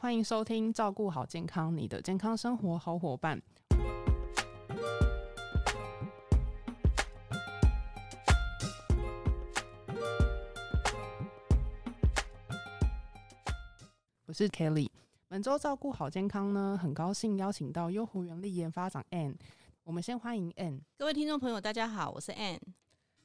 欢迎收听《照顾好健康，你的健康生活好伙伴》。我是 Kelly。本周照顾好健康呢，很高兴邀请到优湖原力研发长 Ann。我们先欢迎 Ann，。各位听众朋友，大家好，我是 Ann。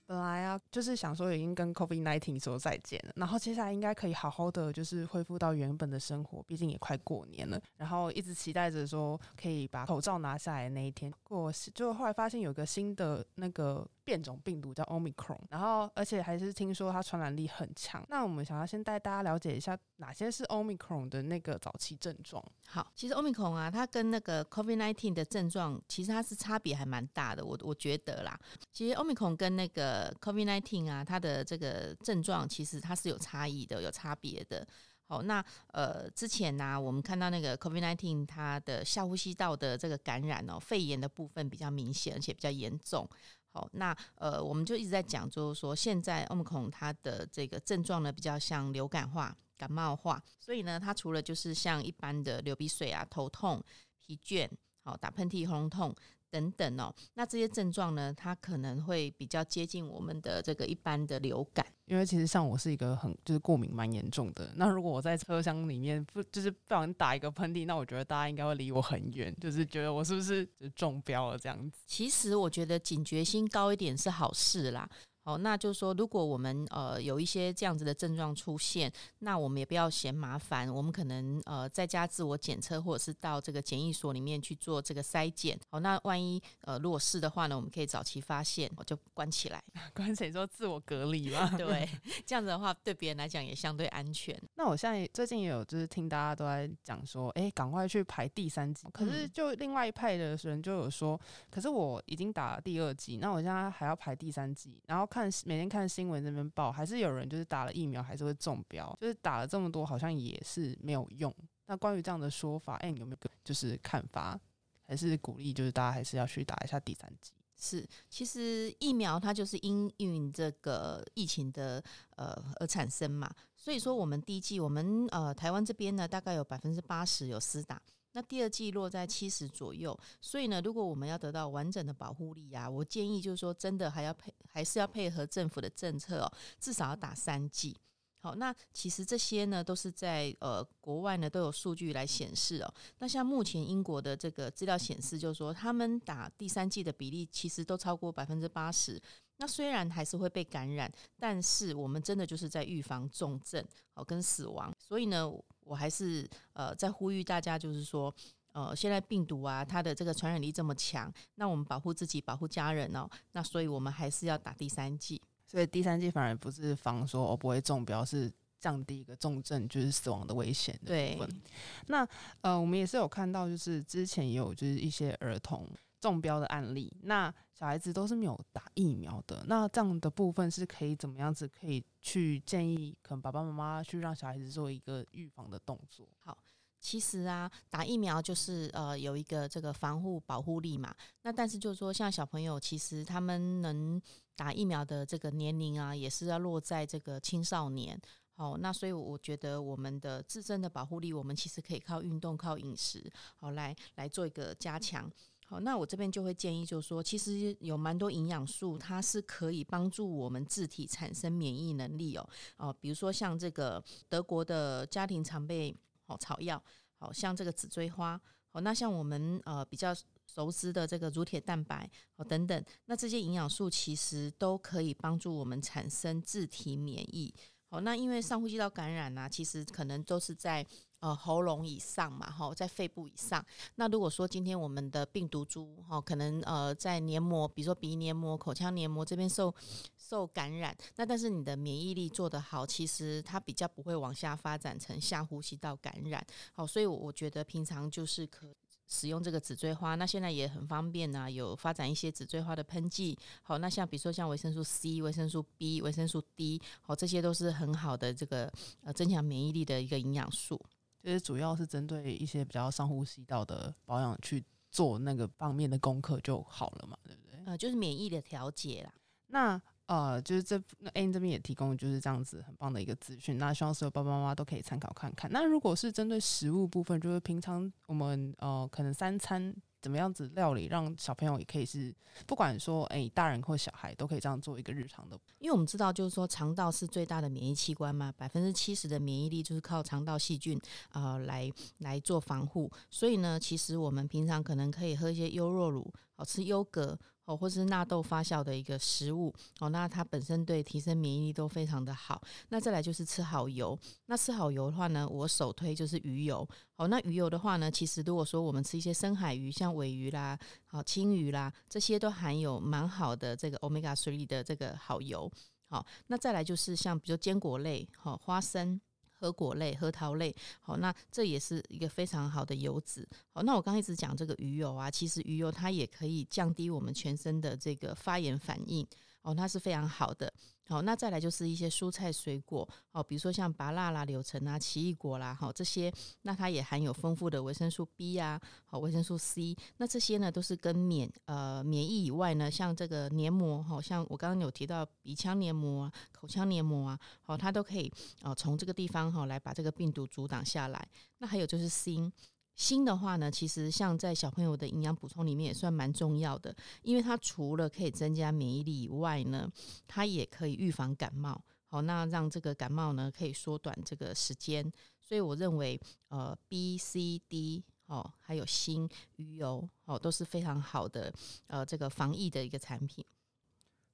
本来啊，就是想说已经跟 COVID nineteen 说再见了，然后接下来应该可以好好的就是恢复到原本的生活，毕竟也快过年了。然后一直期待着说可以把口罩拿下来那一天。过就后来发现有个新的那个变种病毒叫 Omicron，然后而且还是听说它传染力很强。那我们想要先带大家了解一下哪些是 Omicron 的那个早期症状。好，其实 Omicron 啊，它跟那个 COVID nineteen 的症状其实它是差别还蛮大的。我我觉得啦，其实 Omicron 跟那个 COVID nineteen 啊，它的这个症状其实它是有差异的，有差别的。好，那呃之前呢，我们看到那个 COVID nineteen 它的下呼吸道的这个感染哦，肺炎的部分比较明显，而且比较严重。好，那呃我们就一直在讲，就是说现在欧米孔它的这个症状呢，比较像流感化、感冒化，所以呢，它除了就是像一般的流鼻水啊、头痛、疲倦、好打喷嚏、喉咙痛。等等哦，那这些症状呢，它可能会比较接近我们的这个一般的流感。因为其实像我是一个很就是过敏蛮严重的，那如果我在车厢里面不就是不小心打一个喷嚏，那我觉得大家应该会离我很远，就是觉得我是不是就中标了这样子。其实我觉得警觉心高一点是好事啦。好，那就是说，如果我们呃有一些这样子的症状出现，那我们也不要嫌麻烦，我们可能呃在家自我检测，或者是到这个检疫所里面去做这个筛检。好，那万一呃如果是的话呢，我们可以早期发现，我就关起来，关谁说自我隔离嘛。对，这样子的话对别人来讲也相对安全。那我现在最近也有就是听大家都在讲说，哎，赶快去排第三剂。可是就另外一派的人就有说，可是我已经打了第二剂，那我现在还要排第三剂，然后。看每天看新闻那边报，还是有人就是打了疫苗还是会中标，就是打了这么多好像也是没有用。那关于这样的说法，哎，你有没有就是看法？还是鼓励就是大家还是要去打一下第三剂？是，其实疫苗它就是因应这个疫情的呃而产生嘛，所以说我们第一剂我们呃台湾这边呢大概有百分之八十有私打。那第二季落在七十左右，所以呢，如果我们要得到完整的保护力啊，我建议就是说，真的还要配，还是要配合政府的政策哦，至少要打三剂。好，那其实这些呢，都是在呃国外呢都有数据来显示哦。那像目前英国的这个资料显示，就是说他们打第三季的比例其实都超过百分之八十。那虽然还是会被感染，但是我们真的就是在预防重症好跟死亡。所以呢。我还是呃在呼吁大家，就是说，呃，现在病毒啊，它的这个传染力这么强，那我们保护自己，保护家人哦，那所以我们还是要打第三剂。所以第三剂反而不是防说我不会中标，是降低一个重症就是死亡的危险的部分。那呃，我们也是有看到，就是之前也有就是一些儿童。中标的案例，那小孩子都是没有打疫苗的，那这样的部分是可以怎么样子可以去建议，可能爸爸妈妈去让小孩子做一个预防的动作。好，其实啊，打疫苗就是呃有一个这个防护保护力嘛。那但是就是说，像小朋友，其实他们能打疫苗的这个年龄啊，也是要落在这个青少年。好，那所以我觉得我们的自身的保护力，我们其实可以靠运动、靠饮食，好来来做一个加强。好，那我这边就会建议，就是说，其实有蛮多营养素，它是可以帮助我们自体产生免疫能力哦。哦，比如说像这个德国的家庭常备好草药，好像这个紫锥花，好，那像我们呃比较熟知的这个乳铁蛋白，哦等等，那这些营养素其实都可以帮助我们产生自体免疫。好，那因为上呼吸道感染呢，其实可能都是在。呃，喉咙以上嘛，哈，在肺部以上。那如果说今天我们的病毒株，哈，可能呃在黏膜，比如说鼻黏膜、口腔黏膜这边受受感染，那但是你的免疫力做得好，其实它比较不会往下发展成下呼吸道感染。好，所以我觉得平常就是可使用这个紫锥花，那现在也很方便啊，有发展一些紫锥花的喷剂。好，那像比如说像维生素 C、维生素 B、维生素 D，好，这些都是很好的这个呃增强免疫力的一个营养素。其实主要是针对一些比较上呼吸道的保养去做那个方面的功课就好了嘛，对不对？呃，就是免疫的调节啦。那呃，就是这那 A 这边也提供就是这样子很棒的一个资讯，那希望所有爸爸妈妈都可以参考看看。那如果是针对食物部分，就是平常我们呃可能三餐怎么样子料理，让小朋友也可以是不管说哎大人或小孩都可以这样做一个日常的。因为我们知道就是说肠道是最大的免疫器官嘛，百分之七十的免疫力就是靠肠道细菌啊来来做防护，所以呢，其实我们平常可能可以喝一些优酪乳，好吃优格。哦，或是纳豆发酵的一个食物哦，那它本身对提升免疫力都非常的好。那再来就是吃好油，那吃好油的话呢，我首推就是鱼油。哦，那鱼油的话呢，其实如果说我们吃一些深海鱼，像尾鱼啦、好青鱼啦，这些都含有蛮好的这个 omega three 的这个好油。好，那再来就是像比如坚果类，好花生。核果类、核桃类，好，那这也是一个非常好的油脂。好，那我刚一直讲这个鱼油啊，其实鱼油它也可以降低我们全身的这个发炎反应。哦，那是非常好的。好，那再来就是一些蔬菜水果，哦，比如说像芭辣啦、柳橙啊、奇异果啦，好这些，那它也含有丰富的维生素 B 啊，好维生素 C，那这些呢都是跟免呃免疫以外呢，像这个黏膜，好像我刚刚有提到鼻腔黏膜啊、口腔黏膜啊，好它都可以哦从这个地方哈来把这个病毒阻挡下来。那还有就是锌。锌的话呢，其实像在小朋友的营养补充里面也算蛮重要的，因为它除了可以增加免疫力以外呢，它也可以预防感冒。好，那让这个感冒呢可以缩短这个时间。所以我认为，呃，B、C、D 哦，还有锌、鱼油哦，都是非常好的呃这个防疫的一个产品。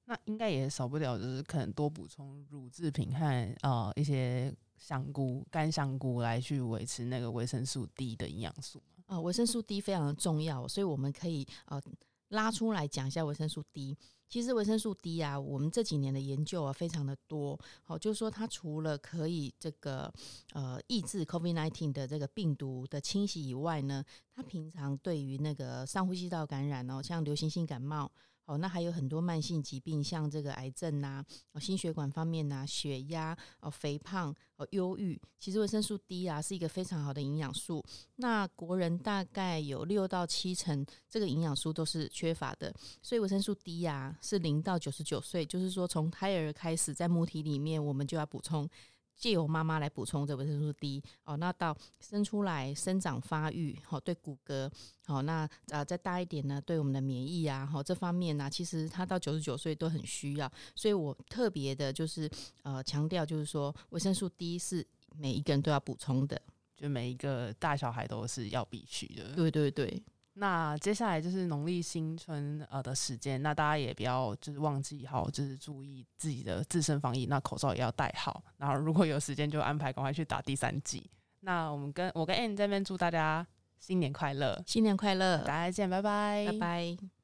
那应该也少不了，就是可能多补充乳制品和呃一些。香菇、干香菇来去维持那个维生素 D 的营养素啊，维生素 D 非常的重要，所以我们可以呃拉出来讲一下维生素 D。其实维生素 D 啊，我们这几年的研究啊非常的多，好，就是说它除了可以这个呃抑制 COVID-19 的这个病毒的侵袭以外呢，它平常对于那个上呼吸道感染哦，像流行性感冒。哦，那还有很多慢性疾病，像这个癌症呐，心血管方面呐，血压，哦，肥胖，哦，忧郁，其实维生素 D 啊是一个非常好的营养素。那国人大概有六到七成这个营养素都是缺乏的，所以维生素 D 啊是零到九十九岁，就是说从胎儿开始在母体里面，我们就要补充。借由妈妈来补充这维生素 D 哦，那到生出来生长发育好，对骨骼好，那呃再大一点呢，对我们的免疫啊好这方面呢，其实他到九十九岁都很需要，所以我特别的就是呃强调，就是说维生素 D 是每一个人都要补充的，就每一个大小孩都是要必须的。对对对。那接下来就是农历新春呃的时间，那大家也不要就是忘记好，就是注意自己的自身防疫，那口罩也要戴好。然后如果有时间就安排赶快去打第三剂。那我们跟我跟 Anne 这边祝大家新年快乐，新年快乐，大家见，拜拜，拜拜。